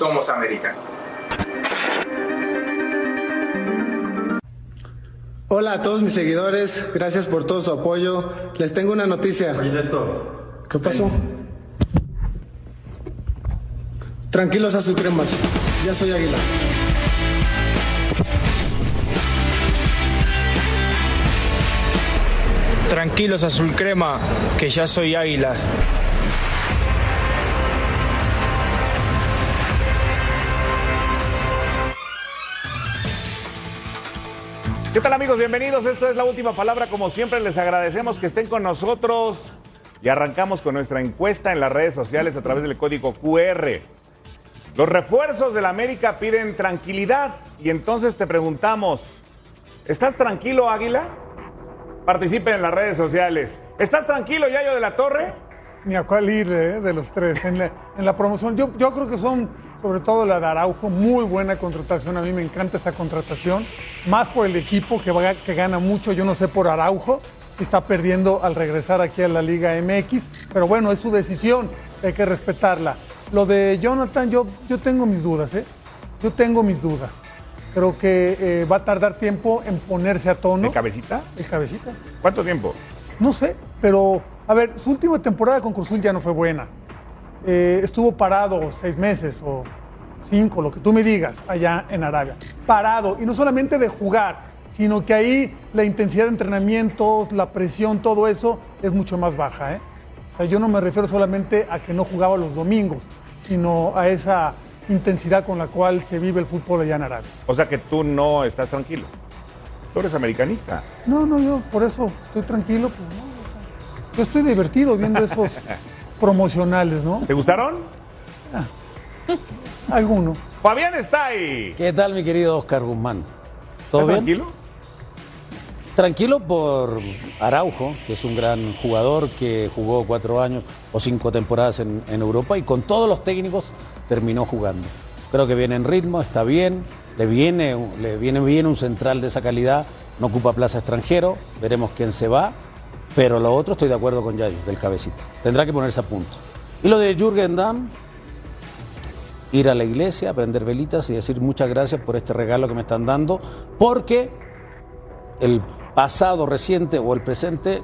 Somos América. Hola a todos mis seguidores, gracias por todo su apoyo. Les tengo una noticia. ¿Qué pasó? Tranquilos cremas, ya soy águila. Tranquilos azul crema, que ya soy águilas. ¿Qué tal amigos? Bienvenidos. Esto es la última palabra. Como siempre les agradecemos que estén con nosotros y arrancamos con nuestra encuesta en las redes sociales a través del código QR. Los refuerzos del América piden tranquilidad y entonces te preguntamos, ¿estás tranquilo Águila? Participen en las redes sociales. ¿Estás tranquilo Yayo de la Torre? Ni a cuál ir eh, de los tres. En la, promoción, yo creo que son, sobre todo la de Araujo, muy buena contratación. A mí me encanta esa contratación. Más por el equipo que, va- que gana mucho. Yo no sé por Araujo si está perdiendo al regresar aquí a la Liga MX. Pero bueno, es su decisión. Hay que respetarla. Lo de Jonathan, yo, yo tengo mis dudas. ¿eh? Yo tengo mis dudas. Creo que eh, va a tardar tiempo en ponerse a tono. ¿De cabecita? El cabecita. ¿Cuánto tiempo? No sé, pero a ver, su última temporada con Cruzul ya no fue buena. Eh, estuvo parado seis meses o cinco, lo que tú me digas, allá en Arabia. Parado, y no solamente de jugar, sino que ahí la intensidad de entrenamientos, la presión, todo eso es mucho más baja. ¿eh? O sea, yo no me refiero solamente a que no jugaba los domingos, sino a esa intensidad con la cual se vive el fútbol allá en Arabia. O sea que tú no estás tranquilo. Tú eres americanista. No, no, yo por eso estoy tranquilo. Pues, no, yo estoy divertido viendo esos promocionales, ¿no? ¿Te gustaron? Algunos. Fabián está ahí. ¿Qué tal, mi querido Oscar Guzmán? ¿Todo ¿Estás bien? tranquilo? Tranquilo por Araujo, que es un gran jugador que jugó cuatro años o cinco temporadas en, en Europa y con todos los técnicos terminó jugando. Creo que viene en ritmo, está bien, le viene, le viene bien un central de esa calidad, no ocupa plaza extranjero, veremos quién se va, pero lo otro estoy de acuerdo con Yayo, del cabecita. Tendrá que ponerse a punto. Y lo de Jürgen Damm, ir a la iglesia, prender velitas y decir muchas gracias por este regalo que me están dando, porque el pasado reciente o el presente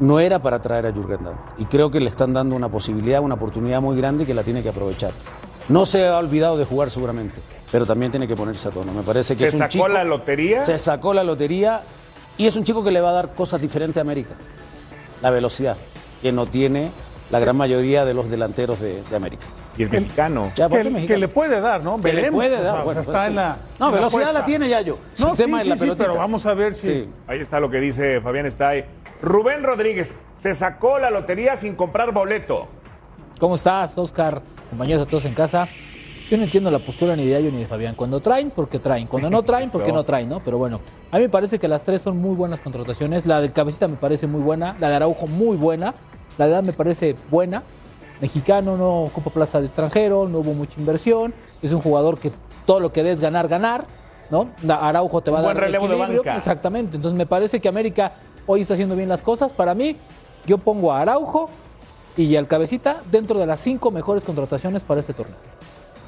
no era para traer a Jürgen Damm. Y creo que le están dando una posibilidad, una oportunidad muy grande que la tiene que aprovechar. No se ha olvidado de jugar seguramente, pero también tiene que ponerse a tono. Me parece que ¿Se es un sacó chico- la lotería? Se sacó la lotería y es un chico que le va a dar cosas diferentes a América. La velocidad, que no tiene la gran mayoría de los delanteros de, de América. Y es mexicano. Ya, Que, mexicano. que le puede dar, ¿no? Que le Veremos, puede dar, o sea, pues está sí. en la. No, en velocidad la tiene Yayo. No, el tema sí, es la sí, pero vamos a ver si. Sí. Ahí está lo que dice Fabián ahí. Rubén Rodríguez se sacó la lotería sin comprar boleto. ¿Cómo estás, Oscar? Compañeros a todos en casa. Yo no entiendo la postura ni de Ayo ni de Fabián. Cuando traen, porque traen. Cuando no traen, porque no traen, ¿no? Pero bueno, a mí me parece que las tres son muy buenas contrataciones. La del Cabecita me parece muy buena. La de Araujo muy buena. La de Edad me parece buena. Mexicano no ocupa plaza de extranjero, no hubo mucha inversión. Es un jugador que todo lo que des ganar, ganar. ¿no? Araujo te va Un a buen dar relevo de banca. Exactamente. Entonces me parece que América hoy está haciendo bien las cosas. Para mí, yo pongo a Araujo y al Cabecita dentro de las cinco mejores contrataciones para este torneo.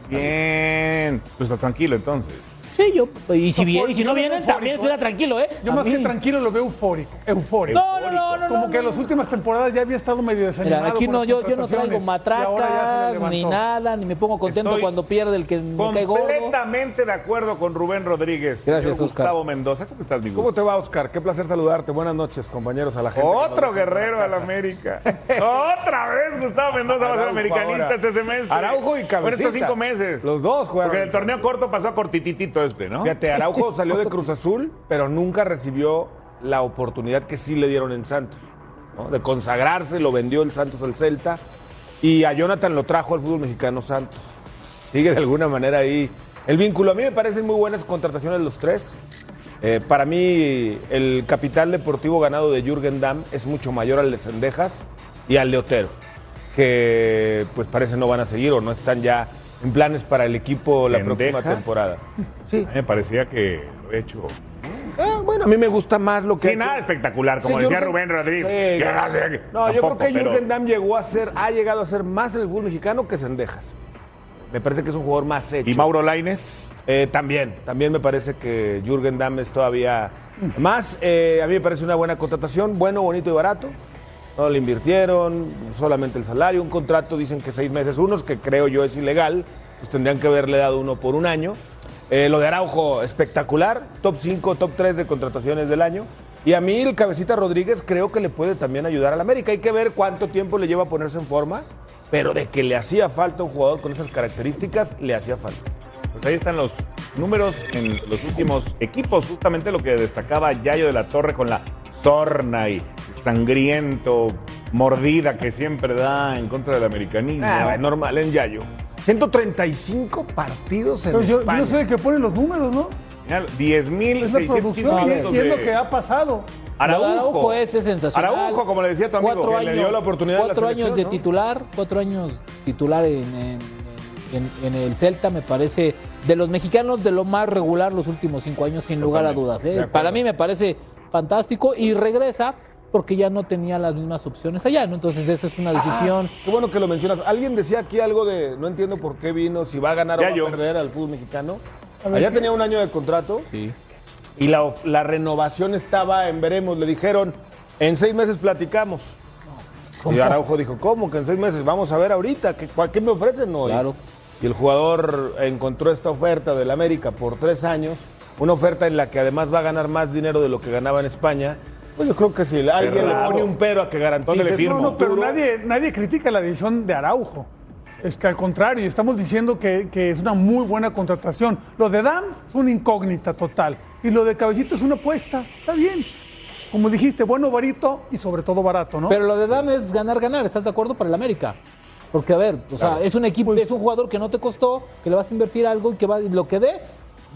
Bien. Pues está tranquilo entonces. Sí, yo. Y si, viene, y si no vienen, también estuviera tranquilo, ¿eh? Yo A más que mí- tranquilo lo veo eufórico. Eufórico. No, no, no, no. Como no, que en no. las últimas temporadas ya había estado medio desanimado. Mira, aquí no, yo, yo no traigo matracas ni nada, ni me pongo contento Estoy cuando pierde el que me cae gordo. Completamente de acuerdo con Rubén Rodríguez. Gracias, Señor Oscar. Gustavo Mendoza, ¿cómo estás, mi ¿Cómo te va, Oscar? Qué placer saludarte. Buenas noches, compañeros, a la gente. que Otro guerrero la al casa. América. Otra vez Gustavo Mendoza va a ser americanista este semestre. Araujo y Cabecita. Bueno, estos cinco meses. Los dos jugaron. Porque el torneo corto pasó a cortititito ¿no? Fíjate, Araujo salió de Cruz Azul, pero nunca recibió la oportunidad que sí le dieron en Santos. ¿no? De consagrarse, lo vendió el Santos al Celta. Y a Jonathan lo trajo al fútbol mexicano Santos. Sigue de alguna manera ahí el vínculo. A mí me parecen muy buenas contrataciones los tres. Eh, para mí, el capital deportivo ganado de Jürgen Damm es mucho mayor al de Sendejas y al de Otero, que pues parece no van a seguir o no están ya en planes para el equipo la próxima temporada. A mí me parecía que lo he hecho. Ah, bueno, a mí me gusta más lo que. Hecho- nada espectacular, como Sí, decía Jürgen- Rubén Rodríguez. Sí, que no, yo creo que pero- Jürgen Damm llegó a ser, ha llegado a ser más en el fútbol mexicano que Sendejas. Me parece que es un jugador más hecho. Y Mauro Laines. Eh, también, también me parece que Jürgen Damm es todavía más. eh, a mí me parece una buena contratación, bueno, bonito y barato. No le invirtieron, solamente el salario, un contrato, dicen que seis meses unos, que creo yo es ilegal, pues tendrían que haberle dado uno por un año. Eh, lo de Araujo, espectacular, top 5, top 3 de contrataciones del año. Y a mí el Cabecita Rodríguez creo que le puede también ayudar al América. Hay que ver cuánto tiempo le lleva a ponerse en forma, pero de que le hacía falta un jugador con esas características, le hacía falta. Pues ahí están los números en los últimos equipos. Justamente lo que destacaba Yayo de la Torre con la sorna y sangriento, mordida que siempre da en contra del americanismo. Ah, normal en Yayo. 135 partidos en Pero yo, España. yo soy el que pone los números, ¿no? Mira, Es la 10.615 producción y, minutos y es lo de que ha pasado. De Araujo es, sensacional. Araujo, como le decía tu amigo, cuatro que años, le dio la oportunidad en la Cuatro años de ¿no? titular, cuatro años titular en, en- en- en el Celta, me parece de los mexicanos de lo más regular los últimos cinco años, sin lugar a dudas. ¿eh? Para mí me parece fantástico y regresa porque ya no tenía las mismas opciones allá, ¿no? Entonces esa es una decisión. Qué bueno que lo mencionas. Alguien decía aquí algo de, no entiendo por qué vino, si va a ganar Ya o va yo. a perder al fútbol mexicano. Allá ¿qué? tenía un año de contrato Sí. y la, renovación estaba en veremos. Le dijeron, en seis meses platicamos. Y Araujo dijo, ¿cómo que en seis meses? Vamos a ver ahorita, ¿qué, cuál- qué me ofrecen hoy? Claro. Y el jugador encontró esta oferta del América por tres años, una oferta en la que además va a ganar más dinero de lo que ganaba en España. Pues yo creo que si alguien le pone un pero a que garantice ¿Dónde le firmo? No, no, pero nadie, nadie critica la decisión de Araujo. Es que al contrario, estamos diciendo que, que es una muy buena contratación. Lo de Dam es una incógnita total. Y lo de Cabellito es una apuesta. Está bien. Como dijiste, bueno, barito y sobre todo barato, ¿no? Pero lo de Dan es ganar, ganar, ¿estás de acuerdo? Para el América. Porque, a ver, o sea, es un equipo, es un jugador que no te costó, que le vas a invertir algo y que va, lo que dé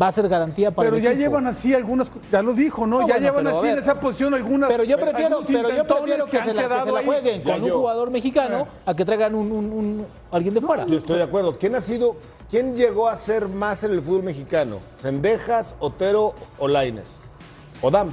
va a ser garantía para Pero el ya equipo. llevan así algunas, ya lo dijo, ¿no? No, ya bueno, llevan pero a así en esa posición algunas. Pero yo prefiero, algunos pero yo prefiero que, se la, que se quedado la ahí. jueguen Ya con un jugador mexicano a que traigan un, un- un- alguien de fuera. Yo estoy de acuerdo. ¿Quién ha sido, quién llegó a ser más en el fútbol mexicano? ¿Sendejas, Otero o Laines? ¿O Dam?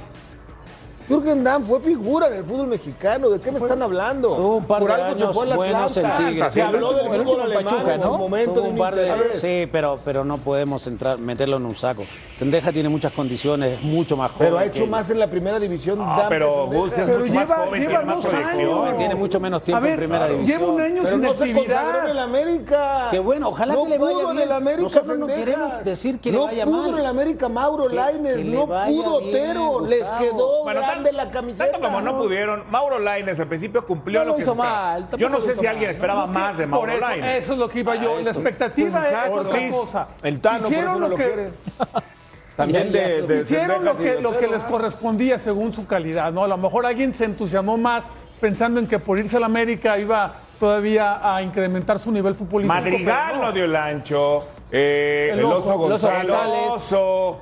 Jürgen Damm fue figura en el fútbol mexicano. ¿De qué me están hablando? Tuvo un par Por de algo se años buenos en. Tigres. Se habló del el fútbol alemán Pachuca, en su ¿no? momento Tuvo de un par de- sí, pero, pero no podemos entrar, meterlo en un saco. Sendeja tiene muchas condiciones, es mucho más joven. Pero ha hecho que- más en la primera división. Ah, Damm pero Gus es mucho más lleva- joven, lleva tiene más proyección. años. Tiene mucho menos tiempo ver, en primera lleva división. un año Pero sin no se consagró actividad. en el América. Qué bueno, ojalá no que le vaya pudo en bien. el América. Nosotros no queremos decir que le no vaya pudo en el América Mauro Laines. no pudo Otero. Les quedó Bueno, grande tan- la camiseta. Tanto como no pudieron, Mauro Laines al principio cumplió No lo lo que hizo se mal, Yo no sé si mal, alguien ¿no? esperaba más de Por Mauro eso, Laines. eso es lo que iba yo. La expectativa Pues, es exacto. otra Ortiz, cosa. El Tano, por Hicieron eso lo que- quiere. También Ya, ya, de, de Hicieron lo que, de lo que Otero. les correspondía según su calidad, ¿no? A lo mejor alguien se entusiasmó más pensando en que por irse a la América iba todavía a incrementar su nivel futbolístico. Madrigal no dio el ancho. eh, El Oso González. El Oso.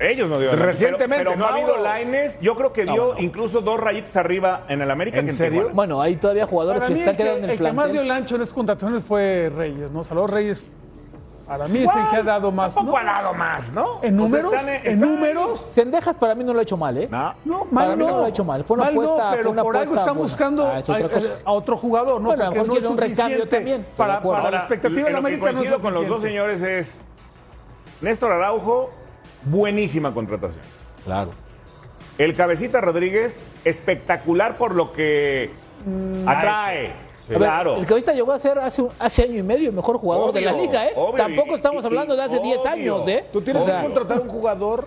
Ellos no dieron el ancho, Recientemente, Pero, pero ¿no? Mauro Laines, yo creo que dio incluso dos rayitas arriba en el América. ¿En que serio? Tijuana. Bueno, hay todavía jugadores Para que están el que, quedando en el el que más dio plantel. el ancho en estas contrataciones fue Reyes, ¿no? Salvador Reyes, para mí es el que ha dado más. Tampoco ¿no? ha dado más, ¿no? En sea, números, están- en están- números, Sendejas para mí no lo ha hecho mal, ¿eh? No. no, Para mal mí no no. lo ha hecho mal. Fue una Mal no, apuesta- fue pero una por algo están buena. buscando Ah, es otra a, cosa. a otro jugador, ¿no? Bueno, a lo mejor no quiere es un recambio también, Para, para la expectativa en de lo que América no es coincido con los dos señores es Néstor Araujo buenísima contratación. Claro. El Cabecita Rodríguez, espectacular por lo que atrae. A ver, Claro. el cabecita llegó a ser hace, un- hace año y medio el mejor jugador de la liga, ¿eh? obvio, Tampoco y- estamos y- hablando de hace 10 obvio. años, ¿eh? Tú tienes O sea, que contratar un jugador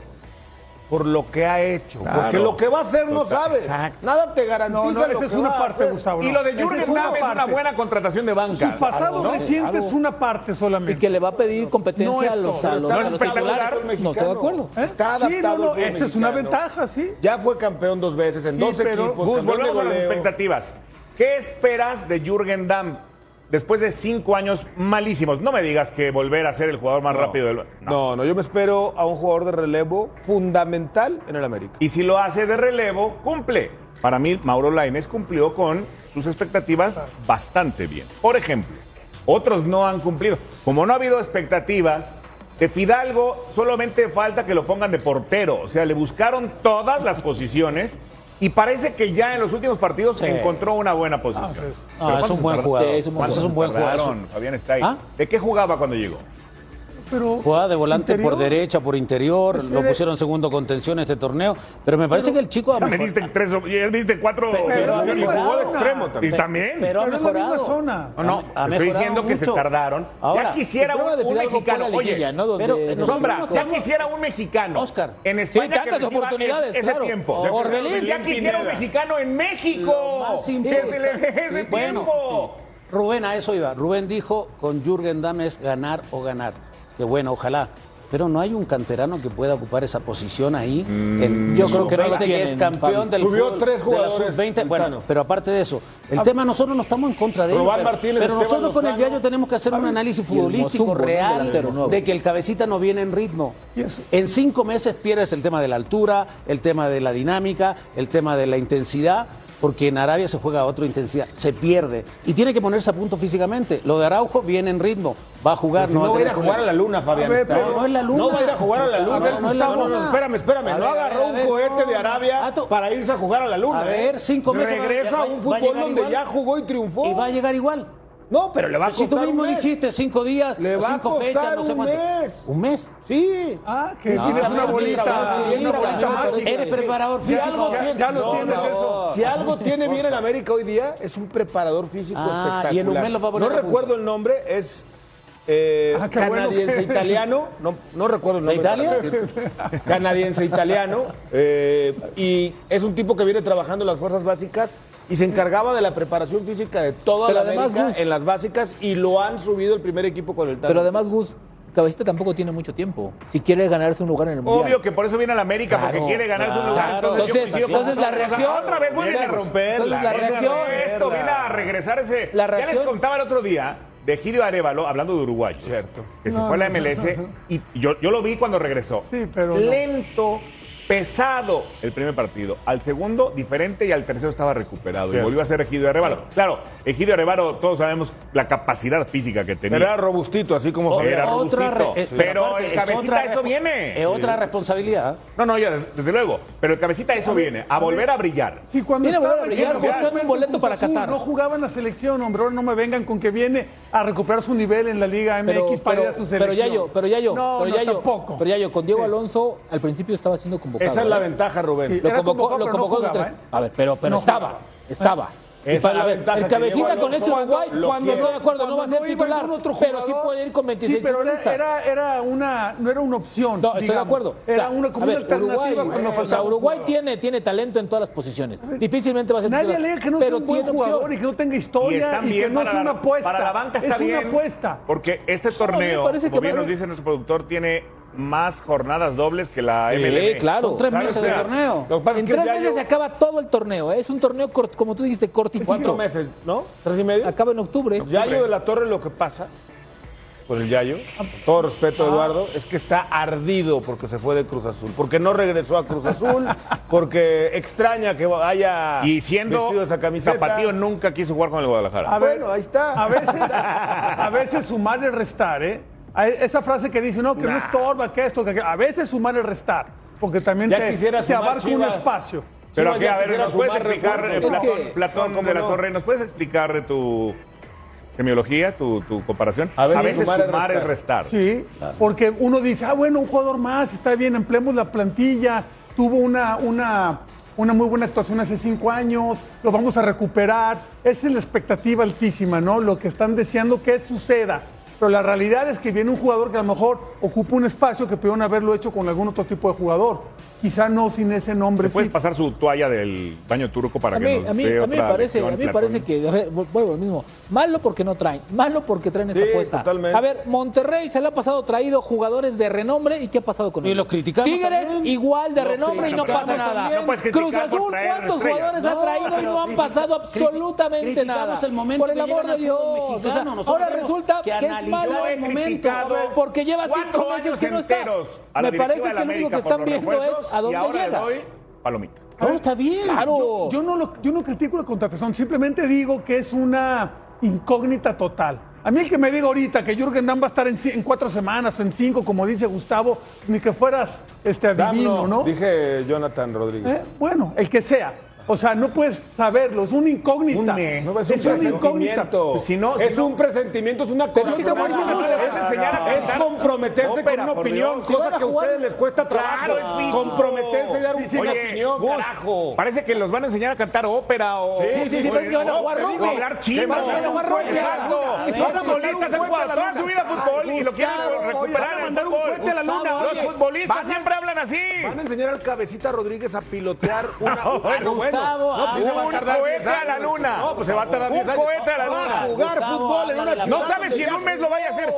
por lo que ha hecho. Claro. Porque lo que va a hacer no sabes. exacto. Nada te garantiza No, no, lo esa que es una va a parte, hacer. Gustavo. Y no. lo de Jürgen es una Damm es una buena contratación de banca. Su pasado ¿no? reciente es una parte Y solamente. que le va a pedir competencia No es a los, a los, a los espectacular No estoy de acuerdo. ¿Eh? Está Sí, adaptado no, no, fútbol esa es una ventaja, sí. Ya fue campeón dos veces en Sí, dos pero- equipos. Gus, volvemos a las expectativas. ¿Qué esperas de Jürgen Damm después de cinco años malísimos? No me digas que volver a ser el jugador más rápido del... No, no, yo me espero a un jugador de relevo fundamental en el América. Y si lo hace de relevo, cumple. Para mí, Mauro Lainez cumplió con sus expectativas bastante bien. Por ejemplo, otros no han cumplido. Como no ha habido expectativas, de Fidalgo solamente falta que lo pongan de portero. O sea, le buscaron todas las posiciones y parece que ya en los últimos partidos encontró una buena posición. pues, Ah, es ¿cuántos un buen jugador. Sí, es un buen ¿Cuántos jugador. es un buen Tardaron. jugador. Fabián está ahí. ¿Ah? ¿De qué jugaba cuando llegó? Pero Jugaba de volante interior. por derecha, por interior, Pues lo pusieron segundo contención este torneo, pero me parece que el chico ha Ya me diste tres, ya me diste cuatro. Pero- Y jugó de extremo y también. también. Pero ha es la mejorado. zona. No, no, Ha- ha estoy diciendo que se tardaron. Ahora, ya quisiera un, un mexicano. Oye, ¿no? Donde pero Sombra, ya quisiera un mexicano. Oscar. En España tantas que reciba oportunidades, es- ese claro. tiempo. Orbelín. Ya quisiera un mexicano en México. Desde ese Sí, bueno, tiempo. Rubén, a eso iba. Rubén dijo, con Jürgen Damm es ganar o ganar. Que bueno, ojalá. Pero no hay un canterano que pueda ocupar esa posición ahí. en Yo creo que no lo sub-20, que es tienen, campeón del Subió fútbol tres de la jugadores, sub-20. Bueno, pero aparte de eso, el tema nosotros no estamos en contra de ello. Rubán Pero, Martínez, pero Esteban nosotros con el. Yayo tenemos que hacer un análisis futbolístico real de que el cabecita no viene en ritmo. En cinco meses pierdes el tema de la altura, el tema de la dinámica, el tema de la intensidad, porque en Arabia se juega a otra intensidad, se pierde. Y tiene que ponerse a punto físicamente. Lo de Araujo viene en ritmo, va a jugar. Si no, va a ir a jugar a la luna, Fabián. Ver, pero no es la luna. No va a ir a jugar a la luna. A ver, no es la no, no, luna. espérame, espérame. No ver, agarró ver, un ver. cohete de Arabia Ah, para irse a jugar a la luna. A ver, ¿eh? cinco meses Regresa a un fútbol donde igual. ya jugó y triunfó. Y va a llegar igual. No, pero le va a Si costar tú mismo un mes. dijiste cinco días, Le va a cinco costar fechas, no sé un mes. ¿Un mes? Sí. Ah, que No, a una bolita, una mágica. Eres preparador Si físico. algo ya- tiene, ya lo no, tienes no. eso. Si algo tiene bien el América hoy día, es un preparador físico Ah, espectacular. y en un mes lo va a poner no a recuerdo el nombre, es eh, Ah, bueno canadiense italiano. No, no recuerdo el ¿De nombre. Italia? Canadiense italiano. eh, y es un tipo que viene trabajando en las fuerzas básicas y se encargaba de la preparación física de toda Pero la además, América Gus- en las básicas y lo han subido el primer equipo con el Tano. Pero además, Gus, Cabecita tampoco tiene mucho tiempo. Si quiere ganarse un lugar en el Mundial. Obvio que por eso viene a la América, porque quiere ganarse un lugar. claro. Entonces, yo Entonces- entonces la reacción- Otra vez vuelve Viene a a romper. Entonces la reacción- Esto viene a regresar ese. La Ya les reacción- contaba el otro día de Gidio Arevalo, hablando de Uruguay. Cierto. Que se fue a la MLS no, no. y yo, yo lo vi cuando regresó. Sí, pero no. Lento, pesado el primer partido. Al segundo, diferente y al tercero estaba recuperado. Y volvió a ser Egidio Arevalo. Claro, Egidio Arevalo, todos sabemos la capacidad física que tenía. Era robustito, así como Oh, era robustito. re- eh, pero aparte, el cabecita otra eso viene. Es otra responsabilidad. No, no, ya, desde, desde luego. Pero el cabecita eso viene, a volver a brillar. Sí, cuando Viene a volver estaba a brillar, buscando un boleto para Qatar. No jugaba en la selección, hombre. Ahora no me vengan con que viene a recuperar su nivel en la Liga MX pero, para ir pero, a su pero selección. ya yo, pero ya yo, no, pero no, ya yo, tampoco. pero ya yo, con Diego Sí. Alonso al principio estaba siendo convocado. Esa es la ¿eh? ventaja, Rubén. Sí. Lo convocó, lo no convocó jugaba, tres- ¿eh? A ver, pero, pero No estaba, jugaba. estaba. Esa Y para- ver, ventaja el cabecita con este Uruguay, cuando estoy de acuerdo, no va a ser titular, otro pero sí puede ir con 26 Sí, pero era, era, era una, no era una opción. No, estoy de acuerdo. O Era sea, una, como ver, una alternativa Uruguay, cuando o sea, Uruguay tiene, tiene talento en todas las posiciones. Difícilmente va a ser Nadie titular, alega que no pero sea un buen jugador opción. y que no tenga Y historia están y, que bien no para es una la, apuesta. para la banca está es bien. una apuesta. Porque este torneo, como bien nos dice nuestro productor, tiene más jornadas dobles que la Sí, MLB. claro. Son tres Claro, meses o de torneo. Lo que pasa En es que tres meses yo- se acaba todo el torneo. ¿eh? Es un torneo, cort- como tú dijiste, cortitito. cuatro meses, ¿no? ¿Tres y medio? Acaba en octubre. Yayo de la Torre lo que pasa con el Yayo, con todo respeto Eduardo, es que está ardido porque se fue de Cruz Azul, porque no regresó a Cruz Azul, porque extraña que haya Y siendo vestido esa camiseta. Zapatillo nunca quiso jugar con el Guadalajara. A ver, Bueno, ahí está. A veces, a veces sumar y restar, ¿eh? A Esa frase que dice, no, que no estorba, que esto, que aquello. A veces sumar y restar, porque también Ya te, quisiera te sumar abarca un espacio. Pero aquí, a ver, ¿nos puedes explicar, eh. Platón, Es que- Platón No, de la no. Torre, ¿nos puedes explicar tu semiología, tu, tu comparación. A A veces sumar sumar, es es restar. Sí, porque uno dice, ah, bueno, un jugador más, está bien, empleemos la plantilla, tuvo una, una, una muy buena actuación hace cinco años, lo vamos a recuperar. Esa es la expectativa altísima, ¿no? Lo que están deseando que suceda. Pero la realidad es que viene un jugador que a lo mejor ocupa un espacio que pudieron haberlo hecho con algún otro tipo de jugador. Quizá no sin ese nombre. ¿Me puedes sí. pasar su toalla del baño turco para A que mí, nos a mí, dé a mí me otra parece, a mí me parece que, a ver, vuelvo al mismo, malo porque no traen, malo porque traen esta Sí, apuesta. totalmente. A ver, Monterrey se le ha pasado traído jugadores de renombre y ¿qué ha pasado con Y ellos? los criticamos Tigres también. igual de renombre y no pasa nada. No Cruz Azul, ¿cuántos jugadores ha traído y no han pasado absolutamente nada? el momento Por el amor de Dios. O sea, ahora resulta que que, es malo el momento. porque lleva cinco meses años que no está. Me parece que lo único que están viendo es refuerzos a dónde y ahora llega. le doy palomita. No, está bien. Claro. Yo, yo no lo, yo no critico la contratación, simplemente digo que es una incógnita total. A mí el que me diga ahorita que Jürgen Damm va a estar en, cuatro semanas o en cinco, como dice Gustavo, ni que fueras este adivino, Dam, ¿no? Dije Jonathan Rodríguez. Eh, Bueno, el que sea. O sea, no puedes saberlo, es una incógnita. Un mes. No, es, una incógnita. presentimiento. Pues si no- si es no- un presentimiento, es una cosa. es, es comprometerse con una opinión. Si cosa que a ustedes les cuesta trabajo. Es comprometerse y dar un una opinión. Parece que los van a enseñar a cantar ópera o. Sí, sí, sí, parece que van a jugar rugby. hablar chino. Van a jugar ver, Son futbolistas, un han jugado toda su vida fútbol y lo quieren recuperar van a un cohete a la luna, Los futbolistas siempre hablan así. Van a enseñar al cabecita Rodríguez a pilotear una. No, Ah. Gustavo, pues se va a tardar 10 cohete a la luna. No, pues se va a tardar Un 10 años. cohete a la Va luna. a jugar Gustavo, fútbol en una ciudad No sabes si en un mes lo vaya a hacer.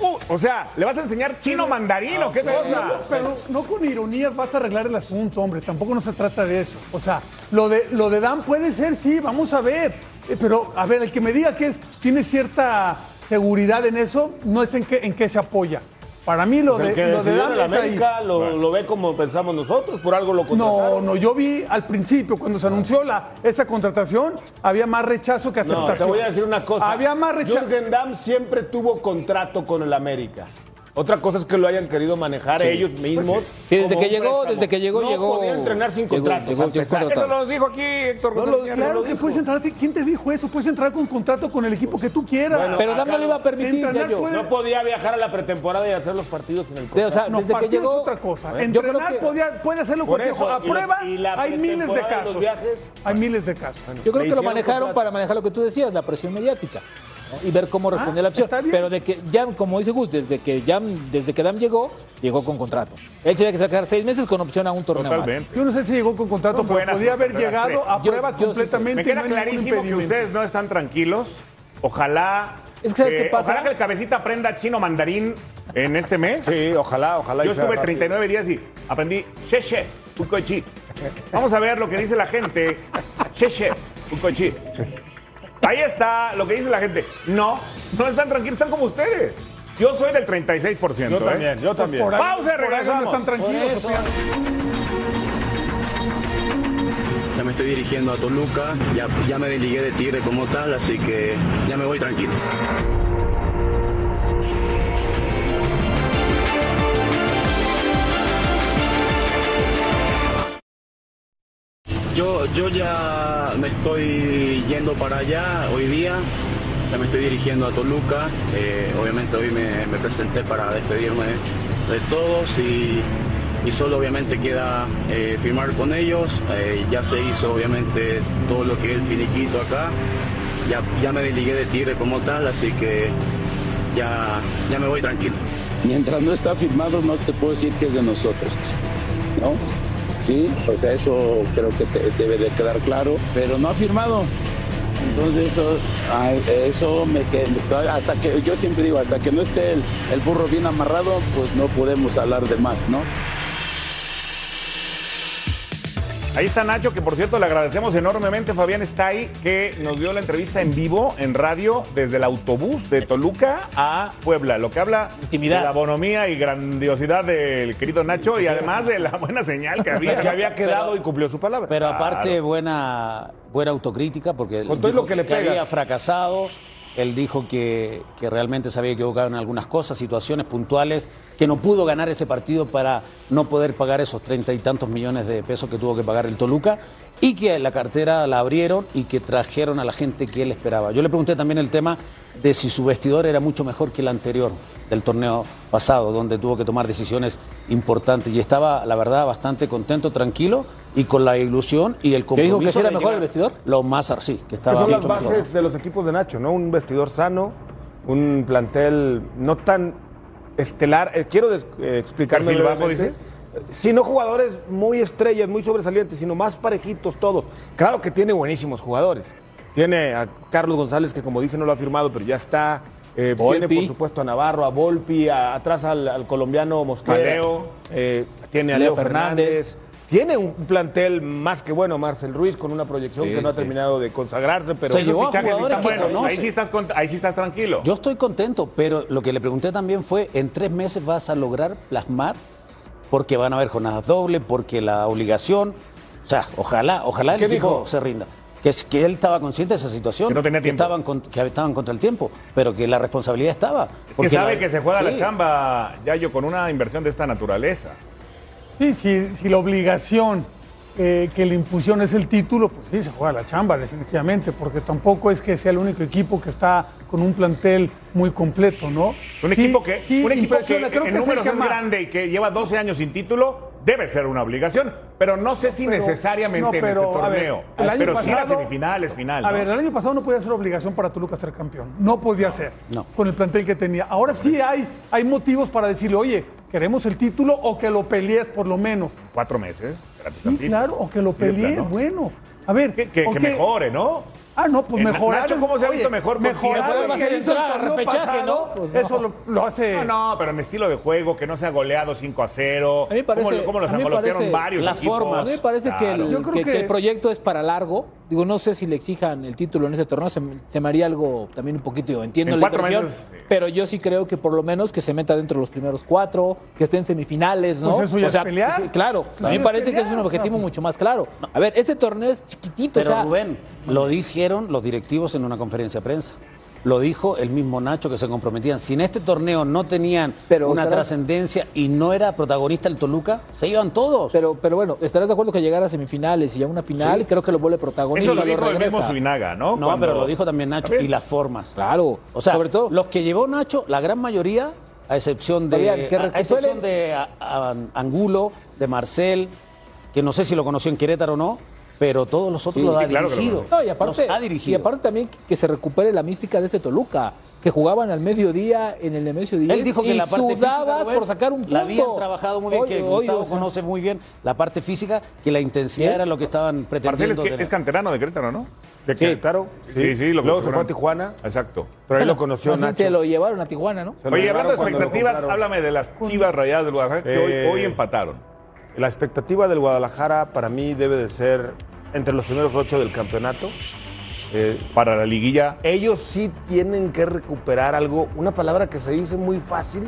Uh, o sea, le vas a enseñar chino mandarín o qué cosa. Pero no con ironías vas a arreglar el asunto, hombre. Tampoco no se trata de eso. O sea, lo de, lo de Dan puede ser, sí, vamos a ver. Eh, Pero, a ver, el que me diga que es, tiene cierta seguridad en eso, no es en qué, en qué se apoya. Para mí lo Pues el de, que lo de en ahí. América lo, lo ve como pensamos nosotros, por algo lo No, contrataron. no, yo vi al principio, cuando se anunció la, esa contratación, había más rechazo que aceptación. No, te voy a decir una cosa. Había más rechazo. Jürgen Damm siempre tuvo contrato con el América. Otra cosa es que lo hayan querido manejar ellos mismos. Sí, desde como que llegó, préstamo. desde que llegó, no llegó. podía entrenar sin contrato. llegó, llegó. Eso nos dijo aquí Héctor No, González. lo-. Claro que puedes entrar, ¿quién te dijo eso? Puedes entrar con contrato con el equipo que tú quieras. Bueno, Pero Dan no le iba a permitir, puede- No podía viajar a la pretemporada y hacer los partidos en el De- o sea, No, desde que llegó. es otra cosa. Yo Entrenar que- podía- puede hacerlo Por cualquier eso. A prueba hay miles de casos. Hay miles de casos. Yo creo que lo manejaron contrato. para manejar lo que tú decías, la presión mediática. ¿No? Y ver cómo respondía la opción. Pero de que Jam, como dice Gus, desde que Jam, desde que Dam llegó, llegó con contrato. Él se había que sacar seis meses con opción a un torneo más. Totalmente. Yo no sé si llegó con contrato, Son pero buenas podía haber llegado a prueba Yo- yo sí completamente. Me queda no clarísimo que ustedes no están tranquilos. Ojalá. Es que, ¿sabes qué pasa? Ojalá que el cabecita aprenda chino mandarín en este mes. Sí, ojalá, ojalá. Yo estuve rápido. 39 días y aprendí Sheshe, Ukochi. Vamos a ver lo que dice la gente. Sheshe, Ukochi. Ahí está lo que dice la gente. No, no están tranquilos, están como ustedes. Yo soy del 36%. Yo ¿eh? también, yo también. Por Pausa por ahí no regresamos. están tranquilos. Ya me estoy dirigiendo a Toluca, ya, ya me desligué de Tigre como tal, así que ya me voy tranquilo. Yo, yo ya me estoy yendo para allá hoy día, ya me estoy dirigiendo a Toluca, eh, obviamente hoy me, presenté para despedirme de todos y, y solo obviamente queda eh, firmar con ellos, eh, ya se hizo obviamente todo lo que es el finiquito acá, ya, ya me desligué de Tigre como tal, así que ya, ya me voy tranquilo. Mientras no está firmado, no te puedo decir que es de nosotros, ¿no? Sí, o sea, eso creo que te- debe de quedar claro, pero no ha firmado. Entonces eso, eso me hasta que yo siempre digo, hasta que no esté el burro bien amarrado, pues no podemos hablar de más, ¿no? Ahí está Nacho, que por cierto le agradecemos enormemente. Fabián está ahí, que nos dio la entrevista en vivo, en radio, desde el autobús de Toluca a Puebla. Lo que habla Intimidad. de la bonomía y grandiosidad del querido Nacho y además de la buena señal que había. Que había quedado y cumplió su palabra. Pero aparte, buena, buena autocrítica, porque Con todo lo que le que pegas. había fracasado, Él dijo que, que realmente se había equivocado en algunas cosas, situaciones puntuales, que no pudo ganar ese partido para no poder pagar esos treinta y tantos millones de pesos que tuvo que pagar el Toluca y que la cartera la abrieron y que trajeron a la gente que él esperaba. Yo le pregunté también el tema de si su vestidor era mucho mejor que el anterior del torneo pasado, donde tuvo que tomar decisiones importantes y estaba, la verdad, bastante contento, tranquilo y con la ilusión y el ¿Que compromiso. dijo que era mejor el vestidor? Lo más, sí, que estaba son las mejor. bases de los equipos de Nacho, ¿no? Un vestidor sano, un plantel no tan estelar. Eh, quiero eh, explicarme. ¿Perfil bajo, dices? Sí, no jugadores muy estrellas, muy sobresalientes, sino más parejitos todos. Claro que tiene buenísimos jugadores. Tiene a Carlos González, que como dice no lo ha firmado, pero ya está. Eh, Volpi. tiene, por supuesto, a Navarro, a Volpi, a- atrás al, al colombiano Mosquera. A Leo. Eh, tiene a Leo Leo, Fernández. Tiene un plantel más que bueno, Marcel Ruiz, con una proyección Sí, que no ha sí. terminado de consagrarse, pero Se esos llevó a fichajes jugadores están que buenos. conoce. Ahí sí, estás, cont- ahí sí estás tranquilo. Yo estoy contento, pero lo que le pregunté también fue, ¿en tres meses vas a lograr plasmar? Porque van a haber jornadas dobles, porque la obligación, o sea, ojalá, ojalá el ¿Qué equipo dijo? se rinda. Que, es, que él estaba consciente de esa situación. Que no tenía tiempo. estaban, con- que estaban contra el tiempo, pero que la responsabilidad estaba. Es que sabe la- que se juega la sí. chamba, Yayo, con una inversión de esta naturaleza. Sí, si, si la obligación eh, que le impusieron es el título, pues sí, se juega la chamba, definitivamente, porque tampoco es que sea el único equipo que está con un plantel muy completo, ¿no? Un Sí, equipo que, sí, un equipo que en que es el números que es más- grande y que lleva 12 años sin título, debe ser una obligación. Pero no sé si Pero- necesariamente no, en este ver, torneo. pero sí las pasado- semifinales, final. A ¿no? ver, el año pasado no podía ser obligación para Toluca ser campeón. No podía ser. No. Con el plantel que tenía. Ahora sí hay, hay motivos para decirle, oye, queremos el título o que lo pelees por lo menos. Cuatro meses. Sí, claro, o que lo Sí, de pelee. plano. Bueno, a ver. Que, mejore, ¿no? Ah, no, pues Eh, mejorar. Nacho, ¿cómo se ha visto mejor con Va a ser entrar repechaje, pasado, ¿no? Pues no. Eso lo, lo hace. No, no, pero en estilo de juego, que no sea goleado 5 a 0. A mí me parece- ¿Cómo, cómo los a mí me angolotearon varios Las equipos? formas. A mí me parece que, el, Yo creo que- que que- el proyecto es para largo. Digo, no sé si le exijan el título en ese torneo, se, me- se me haría algo también un poquito, entiendo En la cuatro inversión, meses, sí. pero yo sí creo que por lo menos que se meta dentro de los primeros cuatro, que esté en semifinales, ¿no? Pues eso ya es pelear. sí, claro, a mí me parece que es un objetivo o sea. mucho más claro. A ver, este torneo es chiquitito, Pero o sea, Rubén, lo dijeron los directivos en una conferencia de prensa. Lo dijo el mismo Nacho que se comprometían. Si en este torneo no tenían Pero una trascendencia y no era protagonista el Toluca, se iban todos. pero, pero bueno, ¿estarás de acuerdo que llegar a semifinales y a una final? Sí. Creo que lo vuelve protagonista. Eso lo dijo el regresa. mismo Suinaga, ¿no? no, Cuando- pero lo dijo también Nacho. También. Y las formas. Claro, O sea, sobre todo. los que llevó Nacho, la gran mayoría, a excepción de, que a- a excepción de a- a- Angulo, de Marcel, que no sé si lo conoció en Querétaro o no, pero todos los otros Sí, los sí, ha claro lo dirigido. No, y aparte, Los ha y dirigido. aparte también que se recupere la mística de este Toluca, que jugaban al mediodía en el Nemesio 10 Él dijo que y la parte física, Rubén, por sacar un punto. La habían trabajado muy bien, Oye, que oye, Gustavo o sea, conoce muy bien la parte física, que la intensidad era lo que estaban Marcel es, pretendiendo. que- tener. es canterano de Querétaro, ¿no? De Querétaro. Sí, sí, lo Luego se fue a Tijuana, Exacto. pero ahí bueno, lo conoció Nacho. Se lo llevaron a Tijuana, ¿no? Se lo Oye, llevaron hablando de lo expectativas, háblame de las chivas rayadas del Guadalajara, que hoy empataron. La expectativa del Guadalajara para mí debe de ser entre los primeros ocho del campeonato. Eh, Para la liguilla, ellos sí tienen que recuperar algo, una palabra que se dice muy fácil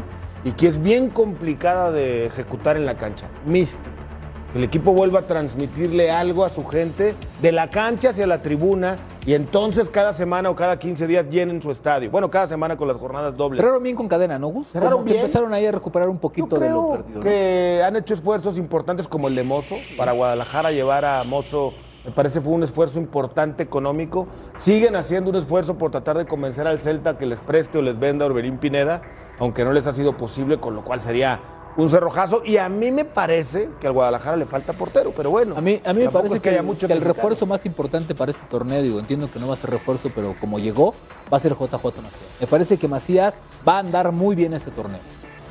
y que es bien complicada de ejecutar en la cancha. Que el equipo vuelva a transmitirle algo a su gente de la cancha hacia la tribuna y entonces cada semana o cada 15 días llenen su estadio. Bueno, cada semana con las jornadas dobles. Cerraron bien con cadena, ¿no, Gus? Cerraron bien. empezaron ahí a recuperar un Yo poquito de lo perdido. ¿no? que han hecho esfuerzos importantes como el de Mozo. Para Guadalajara llevar a Mozo me parece fue un esfuerzo importante económico. Siguen haciendo un esfuerzo por tratar de convencer al Celta que les preste o les venda a Orberín Pineda, aunque no les ha sido posible, con lo cual sería un cerrojazo. Y a mí me parece que al Guadalajara le falta portero, pero bueno. A mí, a mí me parece es que, haya mucho que el mexicano. refuerzo más importante para este torneo, digo, entiendo que no va a ser refuerzo, pero como llegó, va a ser JJ Macías. Me parece que Macías va a andar muy bien ese torneo.